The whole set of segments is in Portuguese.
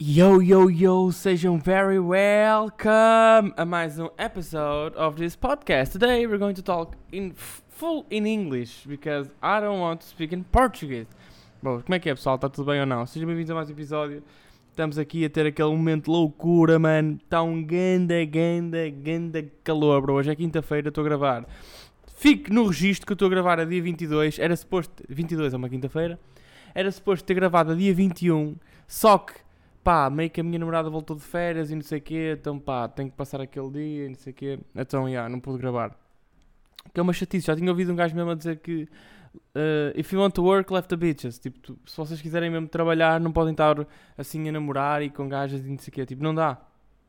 Yo, yo, yo, sejam very welcome a mais um episode of this podcast. Today we're going to talk in full in English because I don't want to speak in Portuguese. Bom, como é que é pessoal? Está tudo bem ou não? Sejam bem-vindos a mais um episódio. Estamos aqui a ter aquele momento de loucura, mano. Está um ganda, ganda, ganda calor, bro. Hoje é quinta-feira, estou a gravar. Fique no registro que eu estou a gravar a dia 22. Era suposto. 22 é uma quinta-feira. Era suposto ter gravado a dia 21. Só que pá, meio que a minha namorada voltou de férias e não sei o quê, então pá, tenho que passar aquele dia e não sei o quê, então, já, yeah, não pude gravar. Que é uma chatice, já tinha ouvido um gajo mesmo a dizer que uh, if you want to work, left the bitches, tipo, tu, se vocês quiserem mesmo trabalhar, não podem estar assim a namorar e com gajas e não sei o quê, tipo, não dá.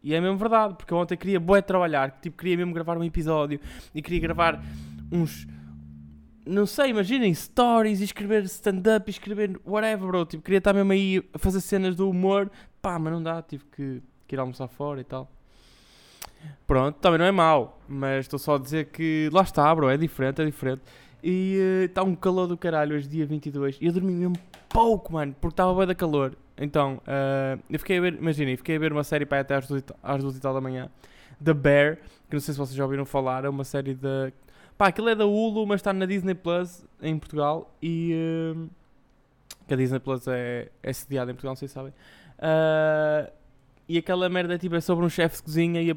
E é mesmo verdade, porque eu ontem queria bué trabalhar, tipo, queria mesmo gravar um episódio e queria gravar uns não sei, imaginem, stories, escrever stand-up, escrever whatever, bro. Tipo, queria estar mesmo aí a fazer cenas do humor, pá, mas não dá, tive que, que ir almoçar fora e tal. Pronto, também não é mau, mas estou só a dizer que lá está, bro, é diferente, é diferente. E está eh, uh, um calor do caralho hoje, dia 22, e eu dormi mesmo pouco, mano, porque estava bem da calor. Então, uh, eu fiquei a ver, imaginem, fiquei a ver uma série para até às duas, às duas e tal da manhã, The Bear, que não sei se vocês já ouviram falar, é uma série da Pá, aquilo é da Hulu, mas está na Disney Plus em Portugal e. Uh, que a Disney Plus é, é sediada em Portugal, não sei se sabem. Uh, e aquela merda é tipo é sobre um chefe de cozinha e a,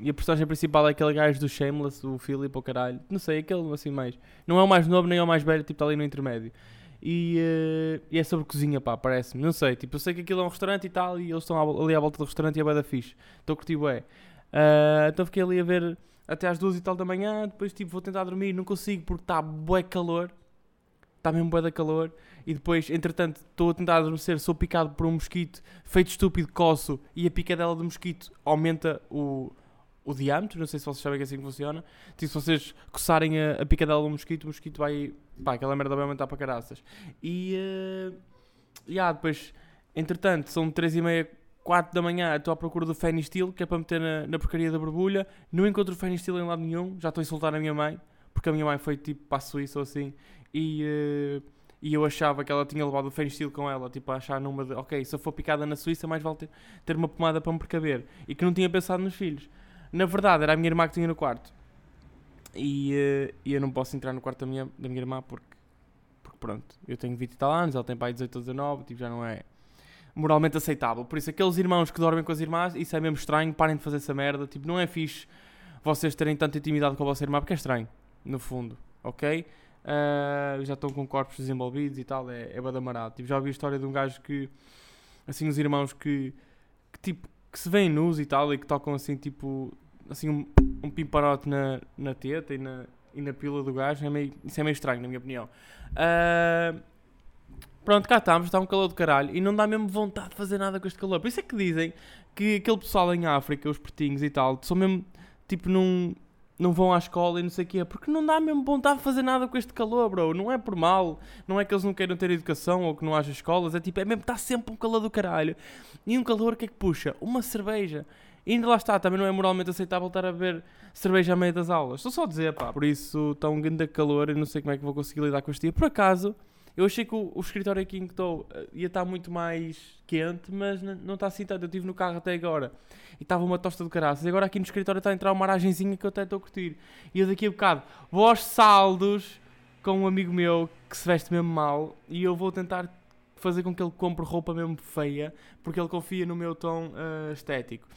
e a personagem principal é aquele gajo do Shameless, o Philip, ou caralho. Não sei, aquele assim mais. Não é o mais novo nem é o mais velho, tipo está ali no intermédio. E, uh, e é sobre cozinha, pá, parece-me. Não sei, tipo, eu sei que aquilo é um restaurante e tal, e eles estão ali à volta do restaurante e é bem fixe. Estou a ué. Uh, então fiquei ali a ver até às duas e tal da manhã, depois tipo vou tentar dormir, não consigo porque está bué calor, está mesmo bué da calor, e depois, entretanto, estou a tentar adormecer, sou picado por um mosquito, feito estúpido, coço, e a picadela do mosquito aumenta o, o diâmetro, não sei se vocês sabem que é assim que funciona, tipo, se vocês coçarem a, a picadela do mosquito, o mosquito vai, pá, aquela merda vai aumentar para caraças. E, uh, yeah, depois, entretanto, são três e meia, 4 da manhã estou à procura do Fenistil, que é para meter na, na porcaria da borbulha. Não encontro o Fenistil em lado nenhum, já estou a insultar a minha mãe, porque a minha mãe foi tipo para a Suíça ou assim, e, uh, e eu achava que ela tinha levado o Fenistil com ela, tipo a achar numa de, ok, se eu for picada na Suíça, mais vale ter, ter uma pomada para me precaver, e que não tinha pensado nos filhos. Na verdade, era a minha irmã que tinha no quarto. E, uh, e eu não posso entrar no quarto da minha, da minha irmã porque, porque pronto, eu tenho 20 e tal anos, ela tem pai 18 ou 19, tipo, já não é moralmente aceitável. Por isso, aqueles irmãos que dormem com as irmãs, isso é mesmo estranho, parem de fazer essa merda. Tipo, não é fixe vocês terem tanta intimidade com a vossa irmã, porque é estranho, no fundo, ok? Uh, já estão com corpos desenvolvidos e tal, é, é badamarado. Tipo, já ouvi a história de um gajo que, assim, os irmãos que, que tipo, que se veem nus e tal, e que tocam assim, tipo, assim, um, um pimparote na, na teta e na, e na pila do gajo, é meio, isso é meio estranho, na minha opinião. Uh, Pronto, cá estamos, está um calor do caralho e não dá mesmo vontade de fazer nada com este calor. Por isso é que dizem que aquele pessoal em África, os pretinhos e tal, são mesmo, tipo, não, não vão à escola e não sei o quê, porque não dá mesmo vontade de fazer nada com este calor, bro. Não é por mal, não é que eles não queiram ter educação ou que não haja escolas, é tipo, é mesmo, está sempre um calor do caralho. E um calor que é que puxa? Uma cerveja. E ainda lá está, também não é moralmente aceitável estar a beber cerveja à meia das aulas. Estou só a dizer, pá, por isso está um grande calor e não sei como é que vou conseguir lidar com este dia. Por acaso, eu achei que o, o escritório aqui em que estou uh, ia estar muito mais quente, mas não está assim tanto. Eu estive no carro até agora e estava uma tosta de caraças. E agora aqui no escritório está a entrar uma aragenzinha que eu até estou a curtir. E eu daqui a bocado vou aos saldos com um amigo meu que se veste mesmo mal e eu vou tentar fazer com que ele compre roupa mesmo feia porque ele confia no meu tom uh, estético.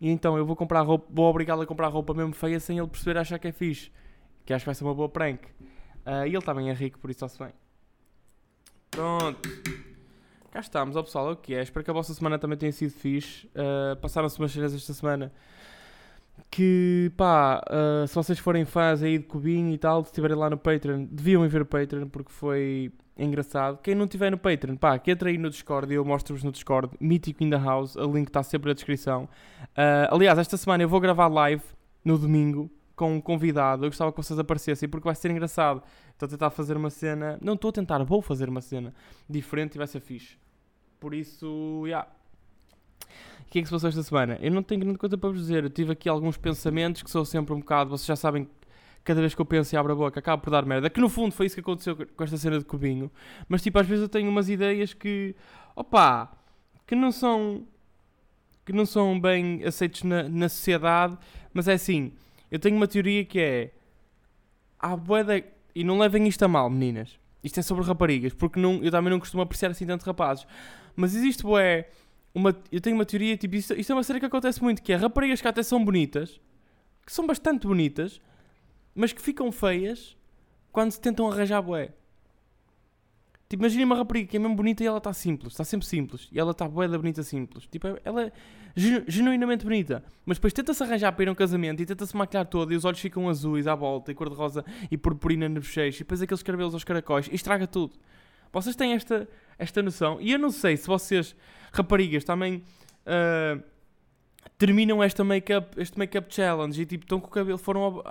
E então eu vou comprar roupa, vou obrigá-lo a comprar roupa mesmo feia sem ele perceber achar que é fixe. Que acho que vai ser uma boa prank. Uh, e ele também é rico, por isso está-se bem. Pronto. Cá estamos, ó pessoal, é o que é? Espero que a vossa semana também tenha sido fixe. Uh, Passaram-se umas cenas esta semana que, pá, uh, se vocês forem fãs aí de Cubinho e tal, se estiverem lá no Patreon, deviam ir ver o Patreon porque foi engraçado. Quem não estiver no Patreon, pá, que entre aí no Discord e eu mostro-vos no Discord, Mítico in the House, o link está sempre na descrição. Uh, aliás, esta semana eu vou gravar live no domingo com um convidado. Eu gostava que vocês aparecessem porque vai ser engraçado. Estou a tentar fazer uma cena. Não estou a tentar, vou fazer uma cena diferente e vai ser fixe. Por isso, já. Yeah. O que é que se passou esta semana? Eu não tenho grande coisa para vos dizer. Eu tive aqui alguns pensamentos que sou sempre um bocado. Vocês já sabem cada vez que eu penso e abro a boca, acabo por dar merda. Que no fundo foi isso que aconteceu com esta cena de Cubinho. Mas tipo, às vezes eu tenho umas ideias que. opá! que não são que não são bem aceitos na, na sociedade, mas é assim, eu tenho uma teoria que é há boeda, e não levem isto a mal, meninas. Isto é sobre raparigas, porque não, eu também não costumo apreciar assim tanto rapazes. Mas existe boé, uma, eu tenho uma teoria, tipo, isto, isto é uma série que acontece muito, que é raparigas que até são bonitas, que são bastante bonitas, mas que ficam feias quando se tentam arranjar boé. Tipo, imagina uma rapariga que é mesmo bonita e ela está simples, está sempre simples. E ela está bué da bonita simples. Tipo, ela é genu genuinamente bonita. Mas depois tenta-se arranjar para ir a um casamento e tenta-se maquilhar toda e os olhos ficam azuis à volta e cor-de-rosa e purpurina no bochecho e depois aqueles cabelos aos caracóis e estraga tudo. Vocês têm esta, esta noção? E eu não sei se vocês, raparigas, também uh, terminam esta make-up, este make-up challenge e tipo, estão com o cabelo, foram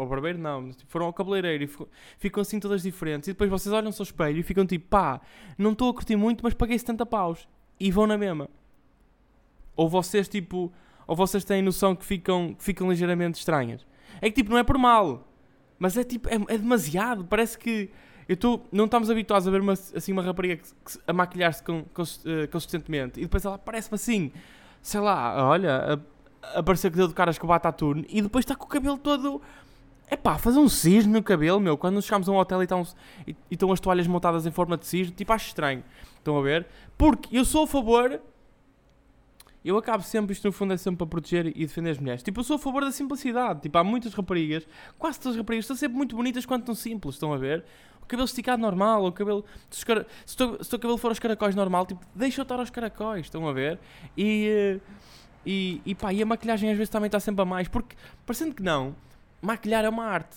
ao, barbeiro não, tipo, foram ao cabeleireiro e ficam assim todas diferentes. E depois vocês olham-se ao espelho e ficam tipo, pá, não estou a curtir muito, mas paguei 70 paus. E vão na mesma. Ou vocês tipo, ou vocês têm noção que ficam, que ficam ligeiramente estranhas. É que tipo, não é por mal, mas é tipo, é, é demasiado. Parece que eu estou, não estamos habituados a ver uma, assim uma rapariga que, que, a maquilhar-se com, uh, consistentemente e depois ela parece-me assim, sei lá, olha, a, a parecer que deu de caras com o Bataturno e depois está com o cabelo todo é pá, fazer um cisne no cabelo, meu. Quando chegamos a um hotel e estão, e, e estão as toalhas montadas em forma de cisne, tipo, acho estranho. Estão a ver? Porque eu sou a favor. Eu acabo sempre, isto no fundo é sempre para proteger e defender as mulheres. Tipo, eu sou a favor da simplicidade. Tipo, há muitas raparigas, quase todas as raparigas, estão sempre muito bonitas quando estão simples. Estão a ver? O cabelo esticado normal, o cabelo. Se, se, o, o cabelo for aos caracóis normal, tipo, deixa eu estar aos caracóis. Estão a ver? E. E, e pá, e a maquilhagem às vezes também está sempre a mais. Porque, parecendo que não maquilhar é uma arte.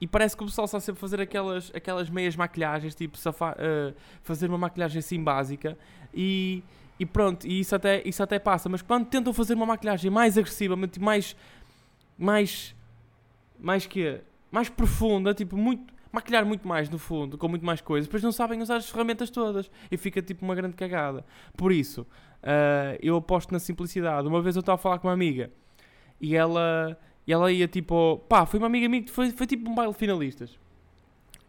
E parece que o pessoal está sempre a fazer aquelas, aquelas meias maquilhagens, tipo uh, fazer uma maquilhagem assim básica e, e pronto, e isso até, isso até passa. Mas quando tentam fazer uma maquilhagem mais agressiva, tipo, mais. mais. mais que Mais profunda, tipo, muito. maquilhar muito mais no fundo, com muito mais coisas, depois não sabem usar as ferramentas todas e fica tipo uma grande cagada. Por isso, uh, eu aposto na simplicidade. Uma vez eu estava a falar com uma amiga e ela e ela ia tipo, pá, foi uma amiga minha que foi, foi tipo um baile finalistas.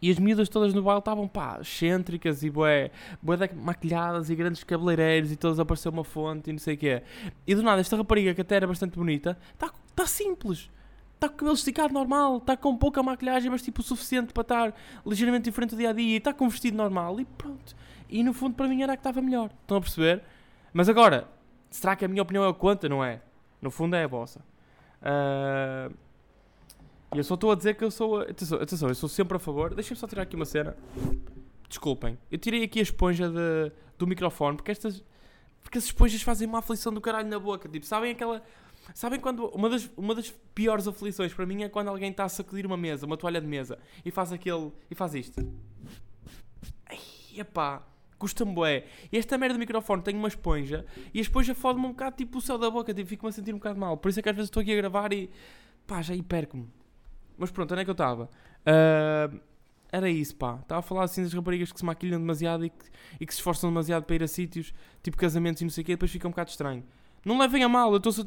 E as miúdas todas no baile estavam, pá, excêntricas e bué, bué maquilhadas e grandes cabeleireiros e todas apareceu uma fonte e não sei o quê. E do nada, esta rapariga que até era bastante bonita, está tá simples. Está com o cabelo esticado normal, está com pouca maquilhagem, mas tipo o suficiente para estar ligeiramente diferente do dia a dia. Está com um vestido normal e pronto. E no fundo para mim era a que estava melhor. Estão a perceber? Mas agora, será que a minha opinião é o que conta? Não é? No fundo é a vossa. Uh, e eu só estou a dizer que eu sou. Atenção, atenção, eu sou sempre a favor. Deixem-me só tirar aqui uma cena. Desculpem. Eu tirei aqui a esponja de, do microfone porque estas. Porque as esponjas fazem uma aflição do caralho na boca. Tipo, sabem aquela. Sabem quando. Uma das, uma das piores aflições para mim é quando alguém está a sacudir uma mesa, uma toalha de mesa, e faz aquele. e faz isto. Ai, epá custa-me bué. E esta merda do microfone tem uma esponja e a esponja fode-me um bocado tipo o céu da boca, tipo, fico-me a sentir um bocado mal. Por isso é que às vezes estou aqui a gravar e pá, já aí perco-me. Mas pronto, onde é que eu estava? Uh, era isso, pá. Estava a falar assim das raparigas que se maquilham demasiado e que, e que se esforçam demasiado para ir a sítios, tipo casamentos e não sei o quê, depois fica um bocado estranho. Não levem a mal, eu estou só,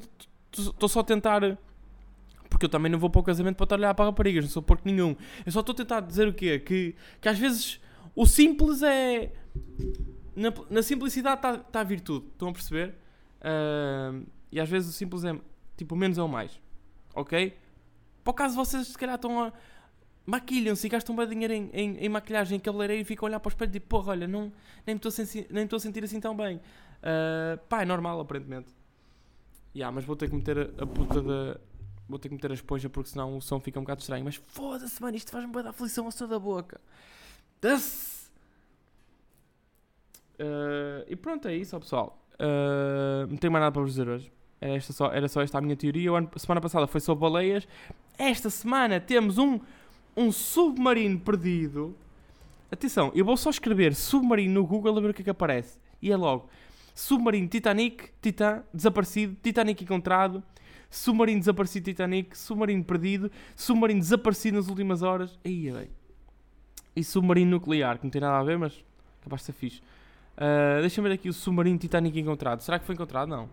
só a tentar. Porque eu também não vou para o casamento para olhar para raparigas, não sou porco nenhum. Eu só estou a tentar dizer o quê? Que, que às vezes o simples é. Na, na simplicidade está tá a virtude, estão a perceber? Uh, e às vezes o simples é. Tipo, menos é o mais. Ok? Para o caso vocês se calhar estão a. Maquilham-se e gastam bem dinheiro em, em, em maquilhagem, em cabeleireiro e ficam a olhar para o espelho e tipo, porra, olha, não, nem estou a sentir assim tão bem. Uh, pá, é normal aparentemente. Yeah, mas vou ter que meter a, a puta da. Vou ter que meter a esponja porque senão o som fica um bocado estranho. Mas foda-se, mano, isto faz-me bem da aflição ao som da boca. Das. Uh, e pronto, é isso, pessoal. Uh, não tenho mais nada para vos dizer hoje. Era, esta só, era só esta a minha teoria. A semana passada foi sobre baleias. Esta semana temos um, um submarino perdido. Atenção, eu vou só escrever submarino no Google a ver o que é que aparece. E é logo. Submarino Titanic, Titã, desaparecido, Titanic encontrado, submarino desaparecido Titanic, submarino perdido, submarino desaparecido nas últimas horas. Aí, e submarino nuclear, que não tem nada a ver, mas capaz de ser fixe. Uh, Deixa-me ver aqui o submarino Titanic encontrado. Será que foi encontrado? Não.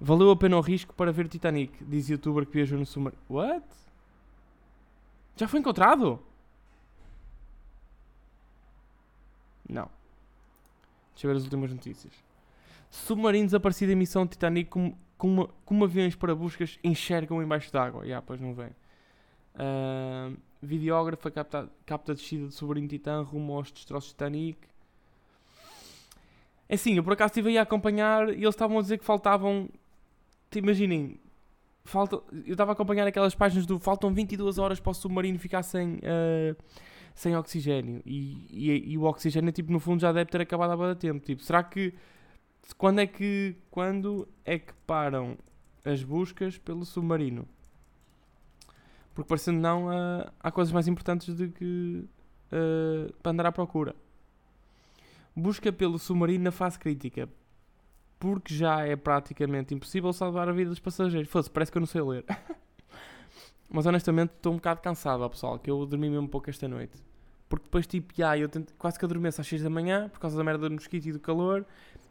Valeu a pena o risco para ver o Titanic, diz youtuber que viajou no submarino. What? Já foi encontrado? Não. Deixa eu ver as últimas notícias. Submarinos desaparecido em missão Titanic como, como, como aviões para buscas enxergam embaixo d'água. Yeah, pois não vem. Uh, videógrafa capta, capta descida do submarino Titã rumo aos destroços Titanic. É assim, eu por acaso estive aí a acompanhar e eles estavam a dizer que faltavam. Imaginem, falta, eu estava a acompanhar aquelas páginas do faltam 22 horas para o submarino ficar sem, uh, sem oxigênio. E, e, e, o oxigênio, tipo, no fundo já deve ter acabado há muito tempo. Tipo, será que. Quando é que. Quando é que param as buscas pelo submarino? Porque parecendo não, uh, há coisas mais importantes de que. Uh, para andar à procura. Busca pelo submarino na fase crítica. Porque já é praticamente impossível salvar a vida dos passageiros. Fosse, parece que eu não sei ler. Mas honestamente estou um bocado cansado, pessoal, que eu dormi mesmo pouco esta noite. Porque depois, tipo, já, eu quase que adormeço às 6 da manhã por causa da merda do mosquito e do calor.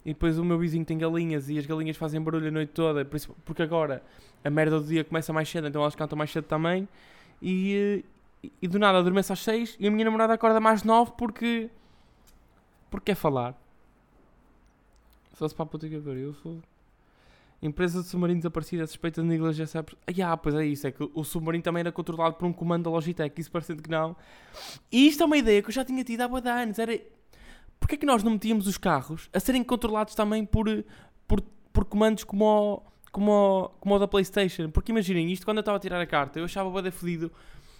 E depois o meu vizinho tem galinhas e as galinhas fazem barulho a noite toda. Por isso, porque agora a merda do dia começa mais cedo, então elas cantam mais cedo também. E, e, e do nada adormeço às 6 e a minha namorada acorda mais 9 porque porque quer falar. Só se para a puta que pariu. Empresa de submarino desaparecida suspeita de negligência. Ah, pois é isso. É que o submarino também era controlado por um comando da Logitech. Isso parecendo que não. E isto é uma ideia que eu já tinha tido há boa anos. Era. Porquê é que nós não metíamos os carros a serem controlados também por, por, por comandos como o, como, o, como o da PlayStation? Porque imaginem, isto quando eu estava a tirar a carta, eu achava bem fodido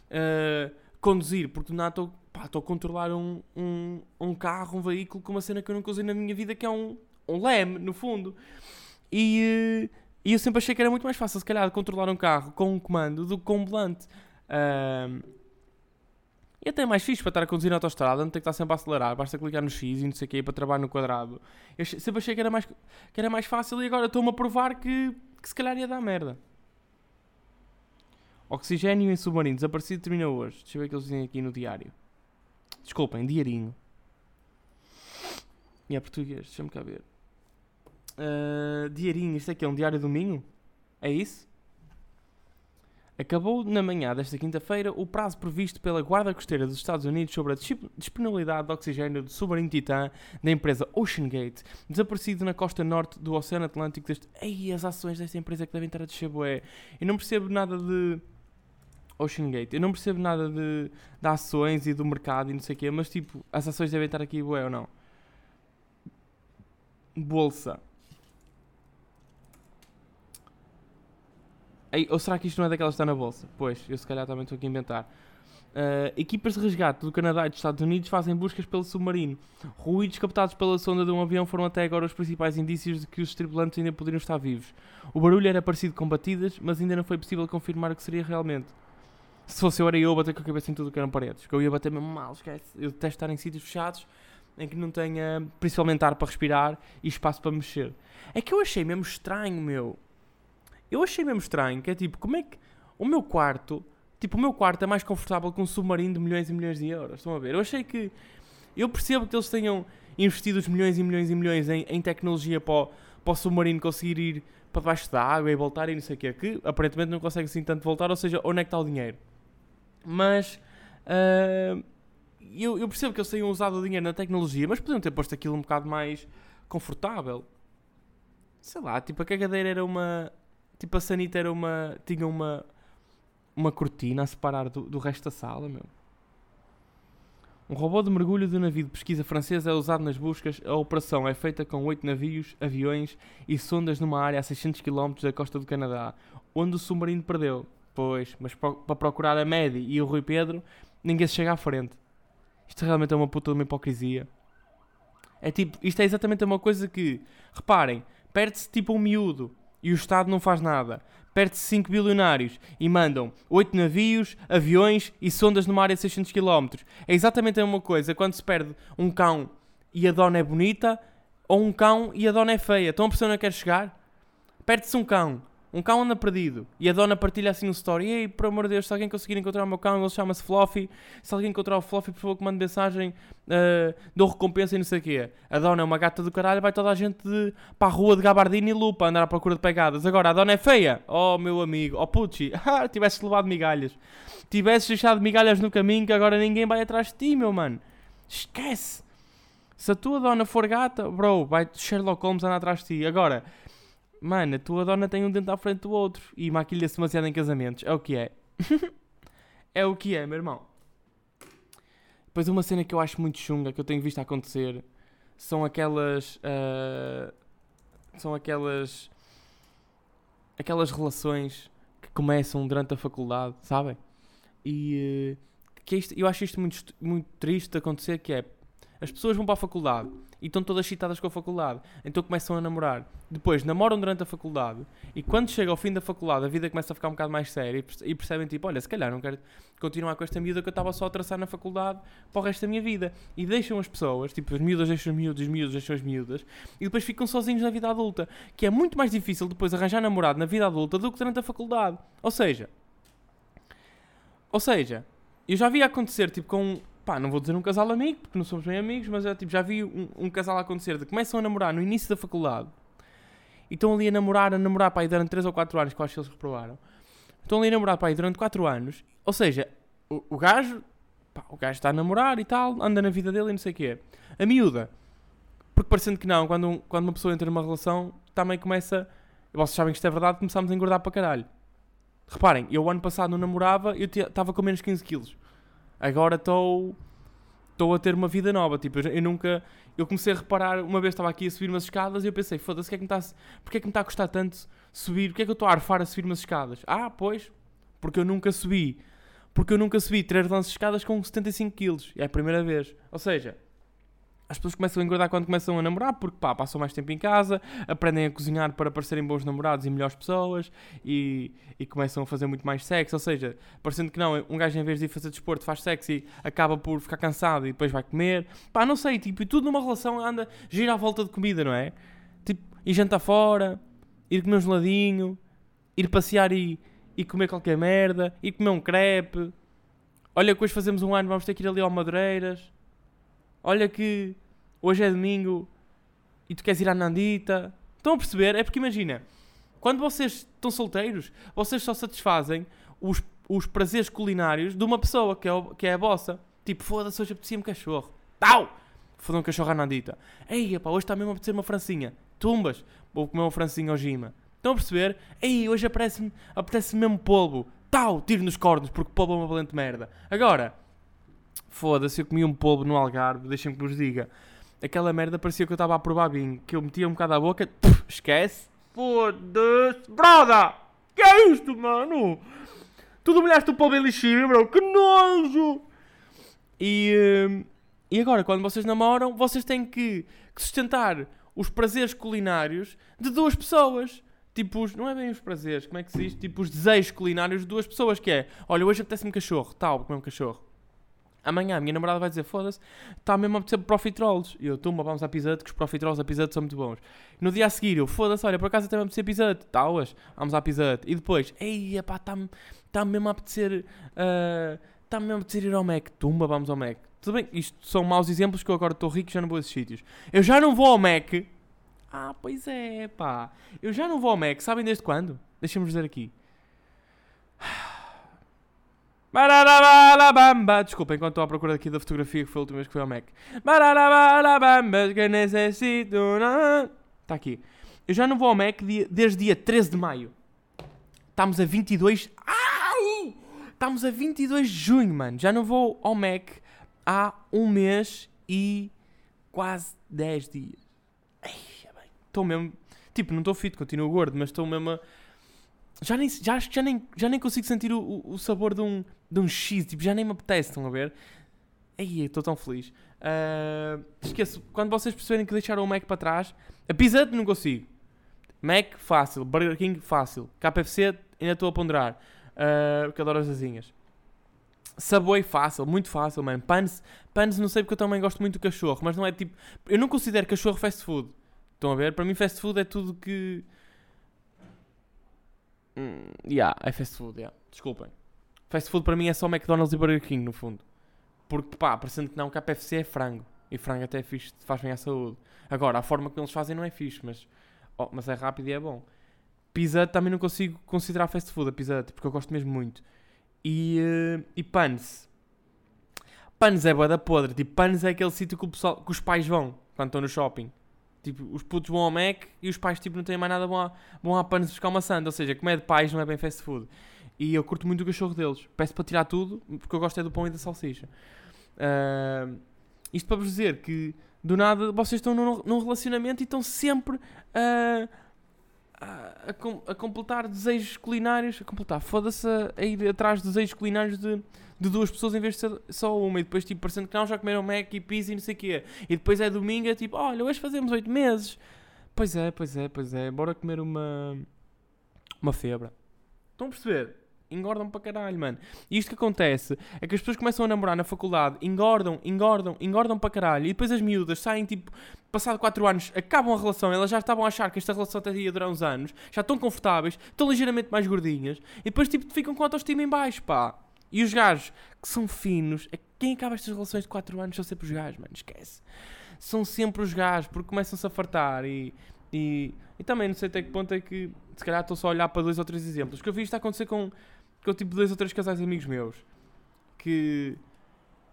uh, conduzir, porque do nada estou pá, estou a controlar um, um, um carro, um veículo com uma cena que eu nunca usei na minha vida, que é um, um leme, no fundo. E, eh, e eu sempre achei que era muito mais fácil, se calhar, controlar um carro com um comando do que com um volante. Um, e até é mais fixe para estar a conduzir na autostrada, não ter que estar sempre a acelerar, basta clicar no X e não sei o que para trabalhar no quadrado. Eu sempre achei que era mais, que era mais fácil e agora estou-me a provar que, que se calhar ia dar merda. Oxigênio em submarino, desaparecido termina hoje. Deixa eu ver o que eles dizem aqui no diário. Desculpem, diarinho. E é português, deixa-me cá ver. Uh, diarinho, isto aqui é um diário do Minho? É isso? Acabou na manhã desta quinta-feira o prazo previsto pela Guarda Costeira dos Estados Unidos sobre a disponibilidade de oxigênio do submarino Titã da empresa OceanGate, desaparecido na costa norte do Oceano Atlântico. Deste... Ei, as ações desta empresa que devem estar a descer, bué. Eu não percebo nada de Ocean Gate. Eu não percebo nada de, de ações e do mercado e não sei o quê, mas tipo, as ações devem estar aqui, ué, ou não? Bolsa. Ei, ou será que isto não é daquelas que está na bolsa? Pois, eu se calhar também estou aqui a inventar. Uh, equipas de resgate do Canadá e dos Estados Unidos fazem buscas pelo submarino. Ruídos captados pela sonda de um avião foram até agora os principais indícios de que os tripulantes ainda poderiam estar vivos. O barulho era parecido com batidas, mas ainda não foi possível confirmar o que seria realmente. Se fosse eu, era eu a bater com a cabeça em tudo que eram paredes. Que eu ia bater mesmo mal, esquece. Eu detesto estar em sítios fechados em que não tenha, principalmente, ar para respirar e espaço para mexer. É que eu achei mesmo estranho, meu. Eu achei mesmo estranho, que é tipo, como é que o meu quarto, tipo, o meu quarto é mais confortável que um submarino de milhões e milhões de euros. Estão a ver? Eu achei que, eu percebo que eles tenham investido os milhões e milhões e milhões em, em tecnologia para o, para o submarino conseguir ir para debaixo da água e voltar e não sei o quê, que aparentemente não consegue assim tanto voltar, ou seja, onde é que está o dinheiro? Mas uh, eu, eu, percebo que eles tenham usado o dinheiro na tecnologia, mas podiam ter posto aquilo um bocado mais confortável. Sei lá, tipo a cagadeira era uma. Tipo a sanita era uma. tinha uma. uma cortina a separar do, do resto da sala, meu. Um robô de mergulho do navio de pesquisa francês é usado nas buscas. A operação é feita com oito navios, aviões e sondas numa área a 600 km da costa do Canadá, onde o submarino perdeu. Pois, mas para procurar a Medi e o Rui Pedro, ninguém se chega à frente. Isto realmente é uma puta de uma hipocrisia. É tipo, isto é exatamente uma coisa que, reparem, perde-se tipo um miúdo e o Estado não faz nada. Perde-se 5 bilionários e mandam 8 navios, aviões e sondas numa área de 600 km. É exatamente a mesma coisa quando se perde um cão e a dona é bonita ou um cão e a dona é feia. Então a pessoa não quer chegar? Perde-se um cão um cão anda perdido e a dona partilha assim no story: Ei, por amor de Deus, se alguém conseguir encontrar o meu cão, ele chama-se Fluffy. Se alguém encontrar o Fluffy, por favor, que mande mensagem, uh, dou recompensa e não sei o quê. A dona é uma gata do caralho, vai toda a gente de, para a rua de gabardina e lupa andar à procura de pegadas. Agora, a dona é feia. Oh, meu amigo, oh pucci, ah, tivesses levado migalhas. Tivesses deixado migalhas no caminho que agora ninguém vai atrás de ti, meu mano. Esquece. Se a tua dona for gata, bro, vai Sherlock Holmes andar atrás de ti. Agora, mano, a tua dona tem um dente à frente do outro e maquilha-se demasiado em casamentos. É o que é. é o que é, meu irmão. Depois uma cena que eu acho muito chunga, que eu tenho visto acontecer, são aquelas... Uh, são aquelas... Aquelas relações que começam durante a faculdade, sabem? E... Uh, que isto, eu acho isto muito, muito triste de acontecer, que é as pessoas vão para a faculdade e estão todas excitadas com a faculdade, então começam a namorar. Depois namoram durante a faculdade e quando chega ao fim da faculdade a vida começa a ficar um bocado mais séria e percebem tipo, olha, se calhar não quero continuar com esta miúda que eu estava só a traçar na faculdade para o resto da minha vida. E deixam as pessoas, tipo, as miúdas deixam os miúdos, os miúdos deixam as miúdas e depois ficam sozinhos na vida adulta, que é muito mais difícil depois arranjar namorado na vida adulta do que durante a faculdade. Ou seja, ou seja, eu já vi acontecer tipo com pá, não vou dizer um casal amigo, porque não somos bem amigos, mas é, tipo, já vi um, um casal acontecer de começam a namorar no início da faculdade e estão ali a namorar, a namorar, pá, e durante 3 ou 4 anos, acho que eles reprovaram. Estão ali a namorar, pá, e durante 4 anos, ou seja, o, o gajo, pá, o gajo está a namorar e tal, anda na vida dele e não sei o quê. A miúda, porque parecendo que não, quando, um, quando uma pessoa entra numa relação, também começa, vocês sabem que isto é verdade, começámos a engordar para caralho. Reparem, eu ano passado não namorava, eu estava com menos 15 quilos. Agora estou. Estou a ter uma vida nova. Tipo, eu, nunca. Eu comecei a reparar, uma vez estava aqui a subir umas escadas e eu pensei, foda-se, o que é que me está. Porquê é que me está a custar tanto subir? Porquê é que eu estou a arfar a subir umas escadas? Ah, pois. Porque eu nunca subi. Porque eu nunca subi três lances de escadas com 75 quilos. É a primeira vez. Ou seja, as pessoas começam a engordar quando começam a namorar, porque pá, passam mais tempo em casa, aprendem a cozinhar para parecerem bons namorados e melhores pessoas e, e começam a fazer muito mais sexo. Ou seja, parecendo que não, um gajo em vez de ir fazer desporto faz sexo e acaba por ficar cansado e depois vai comer. Pá, não sei, tipo, e tudo numa relação anda, gira à volta de comida, não é? Tipo, ir jantar fora, ir comer um geladinho, ir passear e, e comer qualquer merda, ir comer um crepe. Olha, depois fazemos um ano, vamos ter que ir ali ao Madeiras olha que hoje é domingo e tu queres ir à Nandita. Estão a perceber? É porque imagina, quando vocês estão solteiros, vocês só satisfazem os, os prazeres culinários de uma pessoa que é, o, que é a vossa. Tipo, foda-se, hoje apetecia-me cachorro. Tau! Foda um cachorro à Nandita. Ei, pá, hoje está mesmo a apetecer uma francinha. Tumbas, vou comer uma francinha ao Gima. Estão a perceber? Ei, hoje apetece-me apetece mesmo polvo. Tau! Tiro nos cornos, porque polvo é uma valente merda. Agora, Foda-se, eu comi um polvo no Algarve, deixem-me que vos diga. Aquela merda parecia que eu estava a provar vinho, que eu metia um bocado à boca, puf, esquece. Foda-se, broda! Que é isto, mano? Tu molhaste o polvo em lixívio, bro, que nojo! E, hum, e agora, quando vocês namoram, vocês têm que, sustentar os prazeres culinários de duas pessoas tipo, não é bem os prazeres, como é que se diz? Tipo, os desejos culinários de duas pessoas, que é, olha, hoje apetece-me cachorro, tal, comer um cachorro. Amanhã a minha namorada vai dizer: Foda-se, está mesmo a apetecer profiteroles. E eu, tumba, vamos à pizza, que os profiteroles a pizza são muito bons. No dia a seguir, eu, foda-se, olha, por acaso até me apetecer pizza, tá hoje, vamos à pizza. E depois, ei, pá, está-me tá mesmo a apetecer, está uh, mesmo a apetecer ir ao Mac, tumba, vamos ao Mac. Tudo bem, isto são maus exemplos que eu agora estou rico já não vou a esses sítios. Eu já não vou ao Mac. Ah, pois é, pá. Eu já não vou ao Mac, sabem desde quando? Deixa-me dizer aqui. Desculpa, enquanto estou à procura aqui da fotografia que foi a última vez que fui ao Mac. que necessito. Está aqui. Eu já não vou ao Mac desde dia 13 de maio. Estamos a 22. Au! Estamos a 22 de junho, mano. Já não vou ao Mac há um mês e quase 10 dias. Estou mesmo. Tipo, não estou fit, continuo gordo, mas estou mesmo a já nem, já, já, nem, já nem consigo sentir o, o sabor de um, de um X, tipo, já nem me apetece, estão a ver? Aí, estou tão feliz. Uh, esqueço, quando vocês perceberem que deixaram o Mac para trás, a Pizza não consigo. Mac, fácil. Burger King, fácil. KFC, ainda estou a ponderar. Uh, porque adoro as asinhas. Subway, fácil, muito fácil, mano. Panes, panes, não sei porque eu também gosto muito do cachorro, mas não é tipo. Eu não considero cachorro fast food. Estão a ver? Para mim, fast food é tudo que Hum, yeah, é fast food, yeah. Desculpem. Fast food para mim é só McDonald's e Burger King, no fundo. Porque, pá, parecendo que não, KFC é frango. E frango até é fixe, faz bem à saúde. Agora, a forma que eles fazem não é fixe, mas, oh, mas é rápido e é bom. Pizza também não consigo considerar fast food, a pizza, porque eu gosto mesmo muito. E, uh, e panes. Panos é boa da podre. Tipo, Panos é aquele sítio que, o pessoal, que os pais vão quando estão no shopping. Tipo, os putos vão ao Mac e os pais tipo, não têm mais nada, vão a, vão a Panos buscar uma. Ou seja, como é de pais, não é bem fast food. E eu curto muito o cachorro deles. Peço para tirar tudo, porque eu gosto é do pão e da salsicha. Uh, isto para vos dizer que, do nada, vocês estão num, num relacionamento e estão sempre a, a, a, a completar desejos culinários. A completar, foda-se a, ir atrás de desejos culinários de, de duas pessoas em vez de ser só uma. E depois, tipo, parecendo que não, já comeram Mac e pizza e não sei o quê. E depois é domingo, é tipo, olha, hoje fazemos oito meses. Pois é, pois é, pois é. Bora comer uma. Uma febra. Estão a perceber? Engordam para caralho, mano. E isto que acontece é que as pessoas começam a namorar na faculdade, engordam, engordam, engordam para caralho, e depois as miúdas saem tipo, passado 4 anos, acabam a relação, elas já estavam a achar que esta relação até ia durar uns anos, já estão confortáveis, estão ligeiramente mais gordinhas, e depois tipo ficam com a autoestima em baixo, pá. E os gajos que são finos, é quem acaba estas relações de 4 anos são sempre os gajos, mano, esquece. São sempre os gajos, porque começam-se a fartar e, e, e também não sei até que ponto é que se calhar estou só a olhar para dois ou três exemplos. Que eu vi isto acontecer com que eu tipo dois ou três casais amigos meus que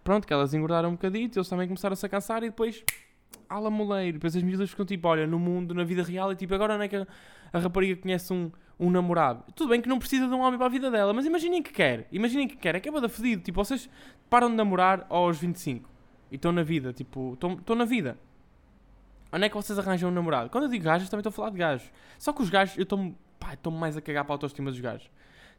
pronto, que elas engordaram um bocadito, eles também começaram a se cansar e depois ala moleiro, depois as miúdas ficam tipo, olha, no mundo, na vida real, e tipo, agora não é que a, a rapariga conhece um, um namorado. Tudo bem que não precisa de um homem para a vida dela, mas imaginem que quer, imaginem que quer, é que é bada fedido, tipo, vocês param de namorar aos 25 e estão na vida, tipo, estão na vida. Onde é que vocês arranjam um namorado? Quando eu digo gajos, também estou a falar de gajos. Só que os gajos, eu estou mais a cagar para a autoestima dos gajos.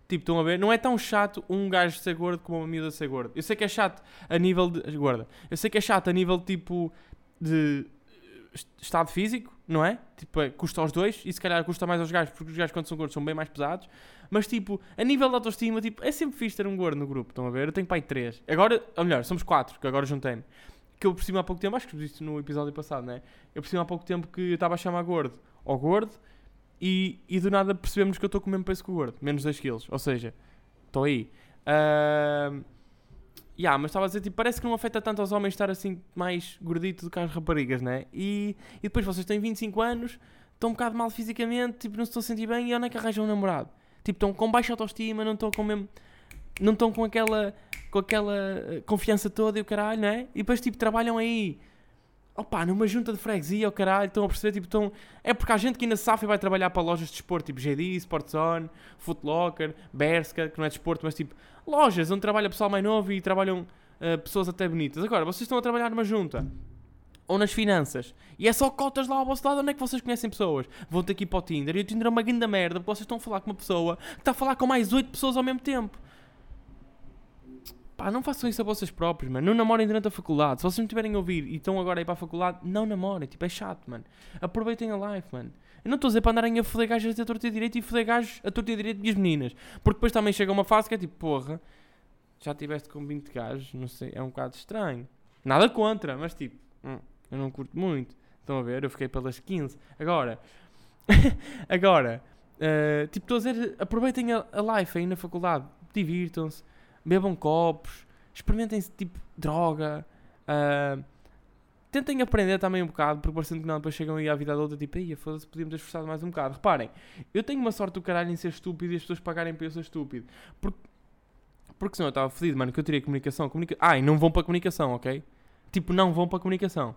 Tipo, estão a ver? Não é tão chato um gajo ser gordo como uma miúda ser gorda. Eu sei que é chato a nível de. Gorda. Eu sei que é chato a nível tipo de estado físico, não é? Tipo, é, custa aos dois e se calhar custa mais aos gajos, porque os gajos quando são gordos são bem mais pesados. Mas tipo, a nível de autoestima, tipo, é sempre fixe ter um gordo no grupo, estão a ver? Eu tenho pai três. Agora, ou melhor, somos quatro, que agora juntei-me. Que eu percebi há pouco tempo, acho que disse no episódio passado, não é? Eu percebi há pouco tempo que eu estava a chamar gordo ao gordo e, e do nada percebemos que eu estou com o mesmo peso que o gordo, menos 2 kg. Ou seja, estou aí. Uh, yeah, mas estava a dizer, tipo, parece que não afeta tanto aos homens estar assim mais gordito do que às raparigas, né? E, e depois vocês têm 25 anos, estão um bocado mal fisicamente, tipo, não se estão a sentir bem e onde é que arranjam um namorado? Tipo, estão com baixa autoestima, não estão com mesmo. Não estão com aquela, com aquela eh, confiança toda e o caralho, né? E depois, tipo, trabalham aí opá, numa junta de freguesia, o caralho, estão a perceber, tipo, estão... É porque há gente que ainda safa e vai trabalhar para lojas de desporto, tipo GD, Sportzone, Footlocker, Berska, que não é desporto, mas tipo, lojas onde trabalha pessoal mais novo e trabalham uh, pessoas até bonitas. Agora, vocês estão a trabalhar numa junta, ou nas finanças, e é só cotas lá ao vosso lado, onde é que vocês conhecem pessoas? Vão ter aqui para o Tinder, e o Tinder é uma grande merda, porque vocês estão a falar com uma pessoa que está a falar com mais 8 pessoas ao mesmo tempo. Pá, não façam isso a vocês próprios, mano. Não namorem durante a faculdade. Se vocês não tiverem a ouvir e estão agora a ir para a faculdade, não namorem. Tipo, é chato, mano. Aproveitem a life, mano. Eu não estou a dizer para andarem a foder gajos a torta e direito e foder gajos a torta e direito e as meninas. Porque depois também chega uma fase que é tipo, porra, já tiveste com 20 gajos, não sei, é um bocado estranho. Nada contra, mas tipo, hum, eu não curto muito. Estão a ver? Eu fiquei pelas 15. Agora, agora, uh, tipo, estou a dizer, aproveitem a, a life aí na faculdade. Divirtam-se bebam copos, experimentem tipo droga, uh, tentem aprender também um bocado, porque parecendo que não, depois chegam aí à vida adulta, tipo, aí foda-se, podíamos ter esforçado mais um bocado. Reparem, eu tenho uma sorte do caralho em ser estúpido e as pessoas pagarem para eu ser estúpido. Porque, porque senão eu estava fodido, mano, que eu teria comunicação. Comunica... Ah, e não vão para a comunicação, ok? Tipo, não vão para a comunicação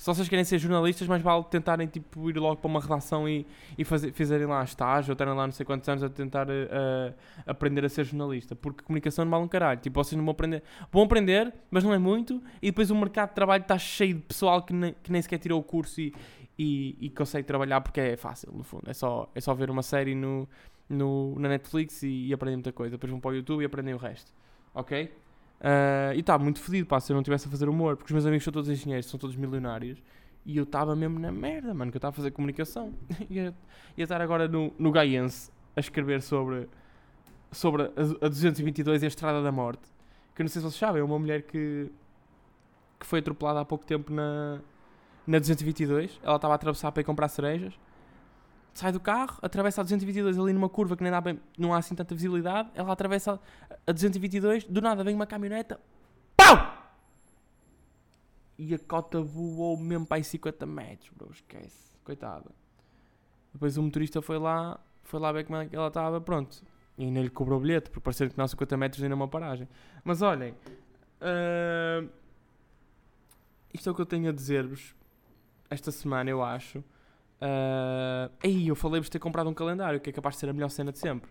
se vocês querem ser jornalistas, mais vale tentarem tipo, ir logo para uma redação e, e fazer, fizerem lá estágio ou estarem lá não sei quantos anos a tentar uh, aprender a ser jornalista. Porque comunicação não vale um caralho. Tipo, vocês não vão aprender. Vão aprender, mas não é muito. E depois o mercado de trabalho está cheio de pessoal que nem, que nem sequer tirou o curso e, e, e, consegue trabalhar porque é fácil, no fundo. É só, é só ver uma série no, no, na Netflix e, e aprender muita coisa. Depois vão para o YouTube e aprendem o resto. Ok? Uh, e estava muito fodido, pá, se eu não estivesse a fazer humor, porque os meus amigos são todos engenheiros, são todos milionários, e eu estava mesmo na merda, mano, que eu estava a fazer comunicação. ia, ia estar agora no, no Gaiense a escrever sobre, sobre a, a 222 e a Estrada da Morte, que eu não sei se vocês sabem, é uma mulher que, que foi atropelada há pouco tempo na, na 222, ela estava a atravessar para ir comprar cerejas, sai do carro, atravessa a 222 ali numa curva que nem dá bem, não há assim tanta visibilidade, ela atravessa a 222, do nada vem uma caminhoneta, PAU! E a cota voou mesmo para aí 50 metros, bro, esquece, coitada. Depois o motorista foi lá, foi lá ver como é que ela estava, pronto. E ainda lhe cobrou o bilhete, porque parecia que não 50 metros ainda é uma paragem. Mas olhem, Uh, isto é o que eu tenho a dizer-vos esta semana, eu acho. Uh, aí, eu falei-vos de ter comprado um calendário, que é capaz de ser a melhor cena de sempre.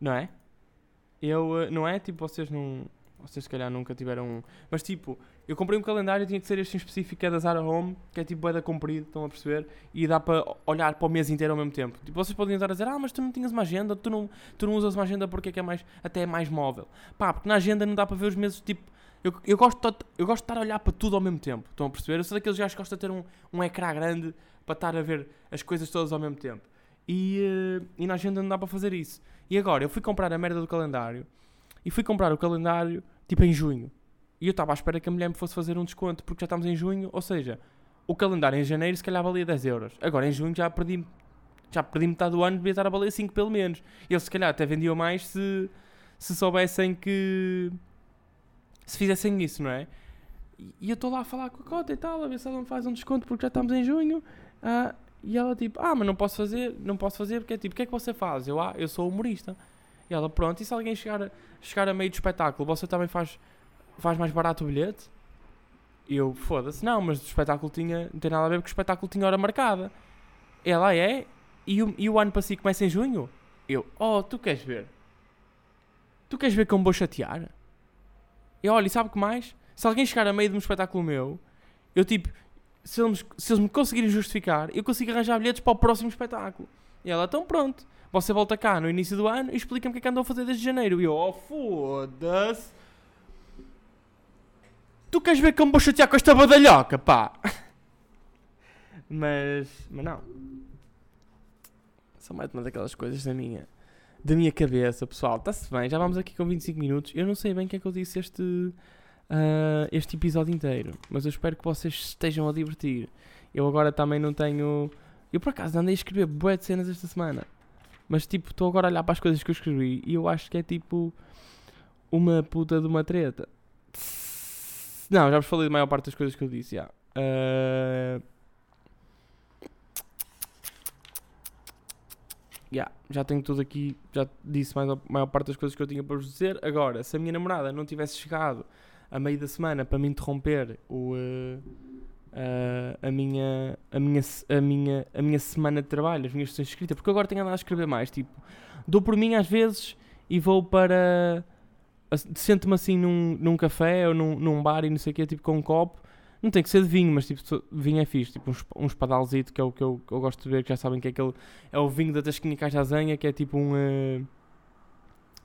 Não é? Eu, uh, não é? Tipo, vocês não. Vocês se calhar nunca tiveram um. Mas tipo, eu comprei um calendário, tinha que ser este em específico, que é da Zara Home, que é tipo boeda comprido, estão a perceber? E dá para olhar para o mês inteiro ao mesmo tempo. Tipo, vocês podem estar a dizer, ah, mas tu não tinhas uma agenda, tu não, tu não usas uma agenda porque é que é mais, até é mais móvel. Pá, porque na agenda não dá para ver os meses, tipo, eu, eu, gosto de, eu gosto de estar a olhar para tudo ao mesmo tempo. Estão a perceber? Eu sou daqueles gajos que gostam de ter um, um ecrã grande para estar a ver as coisas todas ao mesmo tempo. E, uh, e na agenda não dá para fazer isso. E agora, eu fui comprar a merda do calendário. E fui comprar o calendário, tipo, em junho. E eu estava à espera que a mulher me fosse fazer um desconto, porque já estamos em junho. Ou seja, o calendário em janeiro se calhar valia 10 euros. Agora, em junho já perdi, já perdi metade do ano, devia estar a valer 5 pelo menos. Eles se calhar até vendiam mais se, se soubessem que se fizessem isso, não é? E eu estou lá a falar com a cota e tal, a ver se ela me faz um desconto porque já estamos em junho. Uh, e ela tipo, ah, mas não posso fazer, não posso fazer porque é tipo, o que é que você faz? Eu, ah, eu sou humorista. E ela, pronto, e se alguém chegar, chegar a meio do espetáculo, você também faz, faz mais barato o bilhete? E eu, foda-se, não, mas o espetáculo tinha, não tem nada a ver porque o espetáculo tinha hora marcada. Ela é, e o, e o ano para si começa em junho? Eu, oh, tu queres ver? Tu queres ver como vou chatear? E olha, e sabe o que mais? Se alguém chegar a meio de um espetáculo meu, eu tipo, se eles, se eles me conseguirem justificar, eu consigo arranjar bilhetes para o próximo espetáculo. E ela, então pronto, você volta cá no início do ano e explica-me o que é que andou a fazer desde janeiro. E eu, oh foda-se. Tu queres ver como vou chatear com esta badalhoca, pá? mas, mas não. São mais uma daquelas coisas da minha da minha cabeça, pessoal. Está-se bem, já vamos aqui com 25 minutos. Eu não sei bem o que é que eu disse este, uh, este episódio inteiro, mas eu espero que vocês estejam a divertir. Eu agora também não tenho. Eu por acaso andei a escrever bué de cenas esta semana, mas tipo, estou agora a olhar para as coisas que eu escrevi e eu acho que é tipo uma puta de uma treta. Não, já vos falei da maior parte das coisas que eu disse, já. Uh, yeah, já tenho tudo aqui, já disse mais a maior parte das coisas que eu tinha para vos dizer. Agora, se a minha namorada não tivesse chegado a meio da semana para me interromper o, uh, uh, a, minha, a, minha, a, minha, a minha semana de trabalho, as minhas sessões de escrita, porque agora tenho andado a escrever mais, tipo, dou por mim às vezes e vou para. Sento-me assim num, num café ou num, num bar e não sei o quê, tipo com um copo não tem que ser de vinho, mas tipo, vinho é fixe. Tipo, um, espadalzito, que é o que eu, eu, gosto de ver, que já sabem que é aquele. É o vinho da Tasquinha Cajazenha, que é tipo um. Uh,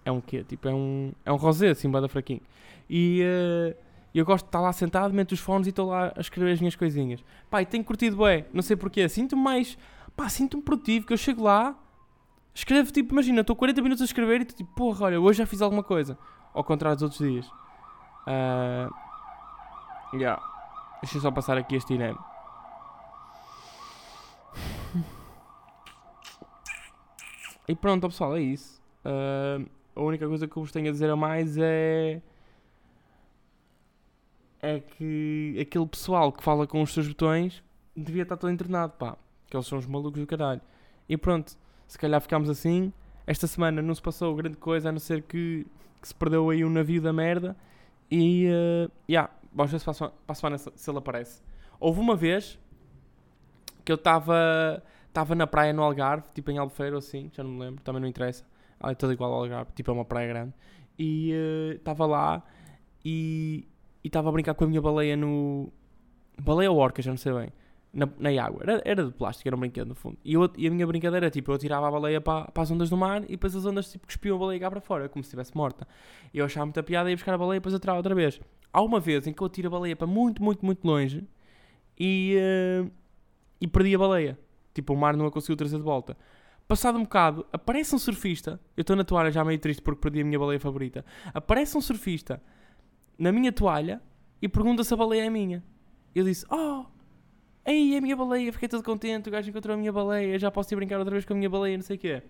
é um quê? Tipo, é um. É um rosé, assim, bada fraquinho. E. Uh, eu gosto de estar lá sentado, meto os fones e estou lá a escrever as minhas coisinhas. Pá, e tenho curtido bem, não sei porquê. Sinto-me mais. Pá, sinto-me produtivo, que eu chego lá, escrevo tipo, imagina, estou 40 minutos a escrever e tu tipo, porra, olha, hoje já fiz alguma coisa. Ao contrário dos outros dias. Uh, yeah. Deixa eu só passar aqui este INEM. E pronto, pessoal, é isso. Uh, a única coisa que eu vos tenho a dizer a mais é. É que aquele pessoal que fala com os seus botões devia estar todo internado, pá. Que eles são os malucos do caralho. E pronto, se calhar ficámos assim. Esta semana não se passou grande coisa a não ser que, que se perdeu aí um navio da merda. E, uh, yeah, vamos ver se para a semana se ele aparece. Houve uma vez que eu estava estava na praia no Algarve, tipo em Albufeira ou assim, já não me lembro, também não interessa. É igual ao Algarve, tipo é uma praia grande. E estava uh, lá e estava a brincar com a minha baleia no. Baleia ou orca, já não sei bem. Na, na água. Era, era de plástico, era um brinquedo no fundo. E, eu, e a minha brincadeira tipo, eu tirava a baleia para, para as ondas do mar e depois as ondas tipo, cuspiam a baleia cá para fora, como se estivesse morta. Eu achava muita piada e ia buscar a baleia e depois eu outra vez. Há uma vez em que eu tiro a baleia para muito, muito, muito longe e, uh, e perdi a baleia. Tipo, o mar não a conseguiu trazer de volta. Passado um bocado, aparece um surfista. Eu estou na toalha já meio triste porque perdi a minha baleia favorita. Aparece um surfista na minha toalha e pergunta se a baleia é minha. Eu disse: Oh, ei, é a minha baleia. Fiquei todo contente. O gajo encontrou a minha baleia. Já posso ir brincar outra vez com a minha baleia. Não sei o quê.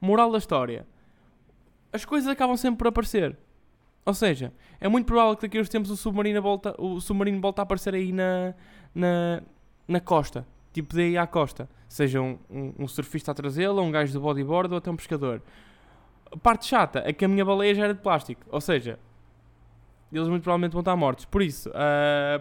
Moral da história: as coisas acabam sempre por aparecer. Ou seja, é muito provável que daqui a uns tempos o submarino volta, o submarino a aparecer aí na, na, na costa. Tipo, daí à costa. Seja um, um, surfista a trazê-la, um gajo de bodyboard ou até um pescador. A parte chata é que a minha baleia já era de plástico. Ou seja, eles muito provavelmente vão estar mortos. Por isso, ah,